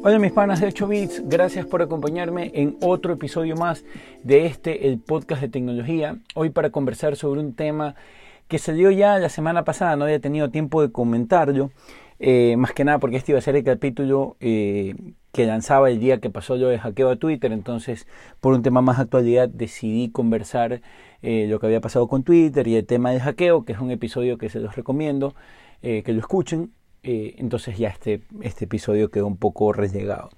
Hola mis panas de 8 bits, gracias por acompañarme en otro episodio más de este, el podcast de tecnología. Hoy para conversar sobre un tema que salió ya la semana pasada, no había tenido tiempo de comentarlo, eh, más que nada porque este iba a ser el capítulo eh, que lanzaba el día que pasó yo de hackeo a Twitter, entonces por un tema más actualidad decidí conversar eh, lo que había pasado con Twitter y el tema del hackeo, que es un episodio que se los recomiendo que lo escuchen eh, entonces ya este, este episodio quedó un poco relegado.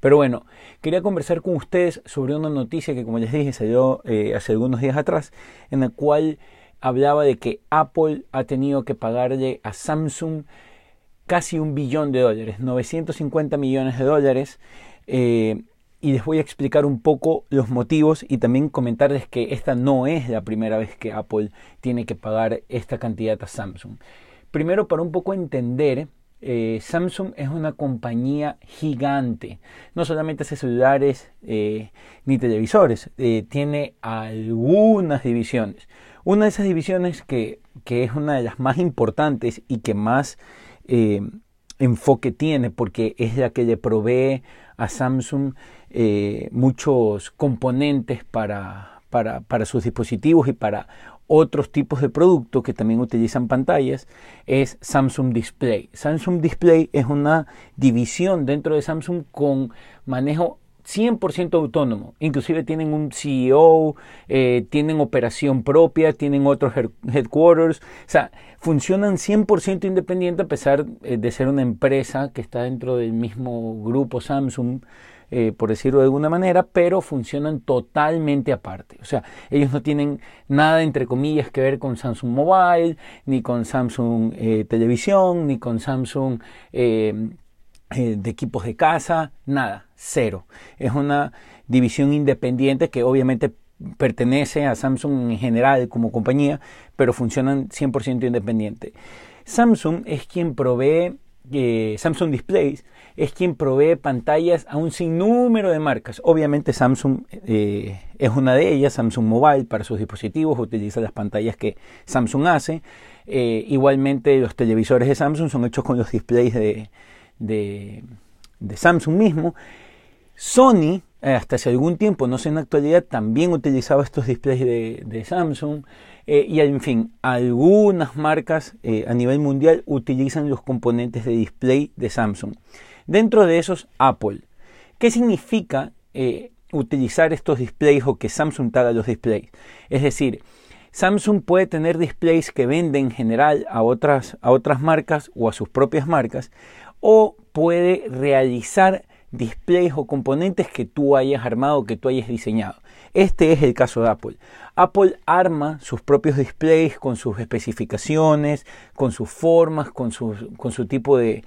Pero bueno, quería conversar con ustedes sobre una noticia que como les dije salió eh, hace algunos días atrás, en la cual hablaba de que Apple ha tenido que pagarle a Samsung casi un billón de dólares, 950 millones de dólares. Eh, y les voy a explicar un poco los motivos y también comentarles que esta no es la primera vez que Apple tiene que pagar esta cantidad a Samsung. Primero, para un poco entender, eh, Samsung es una compañía gigante. No solamente hace celulares eh, ni televisores, eh, tiene algunas divisiones. Una de esas divisiones que, que, es una de las más importantes y que más enfoque tiene, porque es la que le provee a Samsung muchos componentes para, para, para sus dispositivos y para otros tipos de productos que también utilizan pantallas es Samsung Display. Samsung Display es una división dentro de Samsung con manejo 100% autónomo. Inclusive tienen un CEO, eh, tienen operación propia, tienen otros headquarters. O sea, funcionan 100% independiente a pesar eh, de ser una empresa que está dentro del mismo grupo Samsung. Eh, por decirlo de alguna manera, pero funcionan totalmente aparte. O sea, ellos no tienen nada, entre comillas, que ver con Samsung Mobile, ni con Samsung eh, Televisión, ni con Samsung eh, de equipos de casa, nada, cero. Es una división independiente que obviamente pertenece a Samsung en general como compañía, pero funcionan 100% independiente. Samsung es quien provee Samsung Displays es quien provee pantallas a un sinnúmero de marcas. Obviamente Samsung eh, es una de ellas, Samsung Mobile para sus dispositivos utiliza las pantallas que Samsung hace. Eh, igualmente los televisores de Samsung son hechos con los displays de, de, Samsung mismo. Sony, eh, hasta hace algún tiempo, no sé en la actualidad, también utilizaba estos displays de, Samsung. y en fin, algunas marcas a nivel mundial utilizan los componentes de display de Samsung. Dentro de esos, Apple. ¿Qué significa eh, utilizar estos displays o que Samsung haga los displays? Es decir, Samsung puede tener displays que vende en general a otras, a otras marcas o a sus propias marcas, o puede realizar displays o componentes que tú hayas armado, que tú hayas diseñado. Este es el caso de Apple. Apple arma sus propios displays con sus especificaciones, con sus formas, con su, con su tipo de,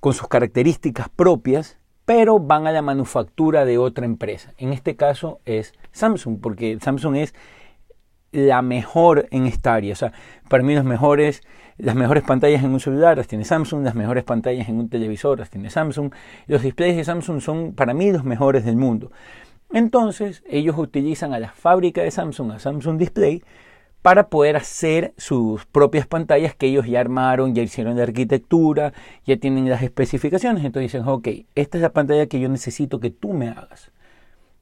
con sus características propias, pero van a la manufactura de otra empresa. En este caso es Samsung, porque Samsung es la mejor en esta área. O sea, para mí los mejores, las mejores pantallas en un celular las tiene Samsung, las mejores pantallas en un televisor las tiene Samsung. Los displays de Samsung son para mí los mejores del mundo. Entonces, ellos utilizan a la fábrica de Samsung, a Samsung Display, para poder hacer sus propias pantallas que ellos ya armaron, ya hicieron la arquitectura, ya tienen las especificaciones. Entonces dicen, ok, esta es la pantalla que yo necesito que tú me hagas.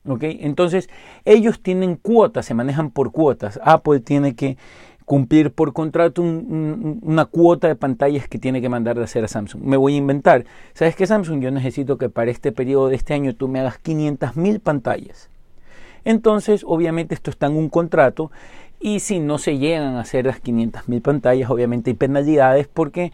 ¿Ok? Entonces ellos tienen cuotas, se manejan por cuotas. Apple tiene que cumplir por contrato una cuota de pantallas que tiene que mandar de hacer a Samsung. Me voy a inventar. ¿Sabes qué, Samsung? Yo necesito que para este periodo de este año tú me hagas 500 mil pantallas. Entonces, obviamente esto está en un contrato y si no se llegan a hacer las 500.000 pantallas, obviamente hay penalidades porque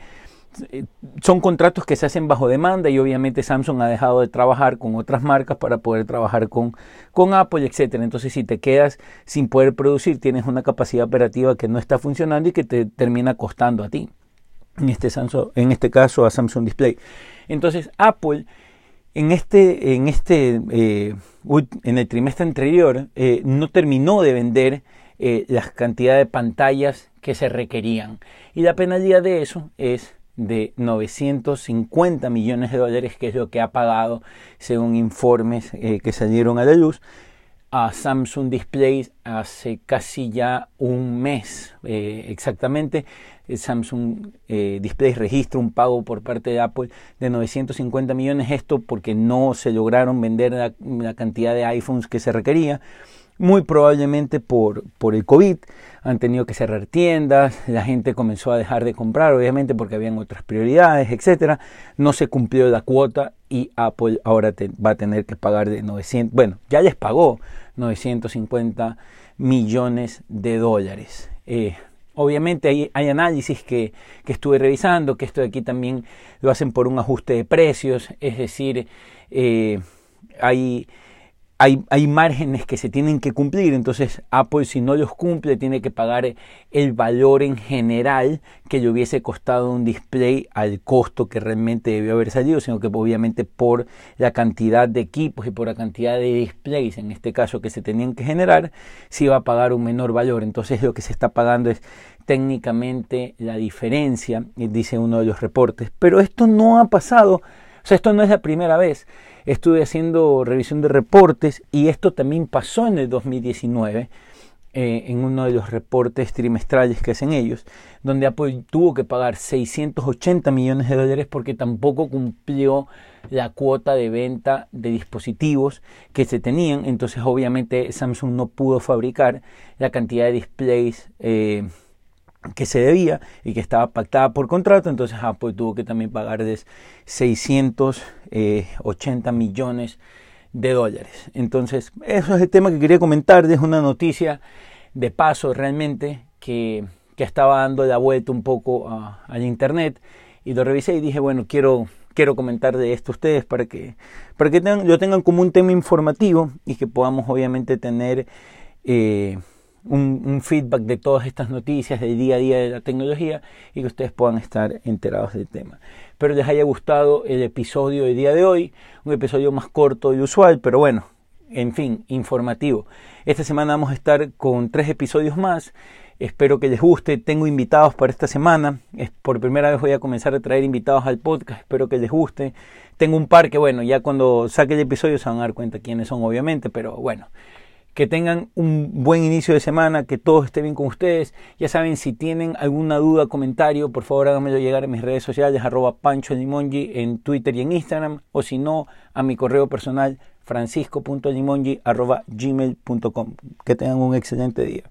son contratos que se hacen bajo demanda y obviamente Samsung ha dejado de trabajar con otras marcas para poder trabajar con, con Apple, etcétera. Entonces, si te quedas sin poder producir, tienes una capacidad operativa que no está funcionando y que te termina costando a ti. En este, Samsung, en este caso a Samsung Display. Entonces, Apple en este, en este, eh, en el trimestre anterior, eh, no terminó de vender eh, la cantidad de pantallas que se requerían. Y la penalidad de eso es de 950 millones de dólares, que es lo que ha pagado según informes eh, que salieron a la luz a Samsung Displays hace casi ya un mes eh, exactamente. Samsung eh, Displays registra un pago por parte de Apple de 950 millones. Esto porque no se lograron vender la cantidad de iPhones que se requería muy probablemente por, por el COVID. Han tenido que cerrar tiendas, la gente comenzó a dejar de comprar, obviamente porque habían otras prioridades, etcétera. No se cumplió la cuota y Apple ahora va a tener que pagar de 900, bueno, ya les pagó 950 millones de dólares. Eh, obviamente hay, hay análisis que, que, estuve revisando, que esto de aquí también lo hacen por un ajuste de precios, es decir, eh, hay hay, márgenes que se tienen que cumplir, entonces Apple si no los cumple tiene que pagar el valor en general que le hubiese costado un display al costo que realmente debió haber salido, sino que obviamente por la cantidad de equipos y por la cantidad de displays, en este caso que se tenían que generar, se iba a pagar un menor valor. Entonces lo que se está pagando es técnicamente la diferencia, dice uno de los reportes. Pero esto no ha pasado, o sea, esto no es la primera vez estuve haciendo revisión de reportes y esto también pasó en el 2019. Eh, en uno de los reportes trimestrales que hacen ellos, donde Apple tuvo que pagar 680 millones de dólares porque tampoco cumplió la cuota de venta de dispositivos que se tenían. Entonces, obviamente, Samsung no pudo fabricar la cantidad de displays eh, que se debía y que estaba pactada por contrato, entonces Apple tuvo que también pagar de 680 millones de dólares. Entonces, eso es el tema que quería comentar, es una noticia de paso realmente que, que estaba dando la vuelta un poco al internet y lo revisé y dije, bueno, quiero, quiero comentar de esto a ustedes para que, para que tengan, lo tengan como un tema informativo y que podamos obviamente tener... Eh, un, feedback de todas estas noticias del día a día de la tecnología y que ustedes puedan estar enterados del tema. Espero les haya gustado el episodio del día de hoy, un episodio más corto de usual, pero bueno, en fin, informativo. Esta semana vamos a estar con tres episodios más. Espero que les guste. Tengo invitados para esta semana. Por primera vez voy a comenzar a traer invitados al podcast. Espero que les guste. Tengo un par que, bueno, ya cuando saque el episodio se van a dar cuenta quiénes son, obviamente, pero bueno que tengan un buen inicio de semana, que todo esté bien con ustedes. Ya saben, si tienen alguna duda, comentario, por favor háganmelo llegar a mis redes sociales, arroba Pancho Limongi en Twitter y en Instagram, o si no, a mi correo personal francisco.limongi arroba gmail.com. Que tengan un excelente día.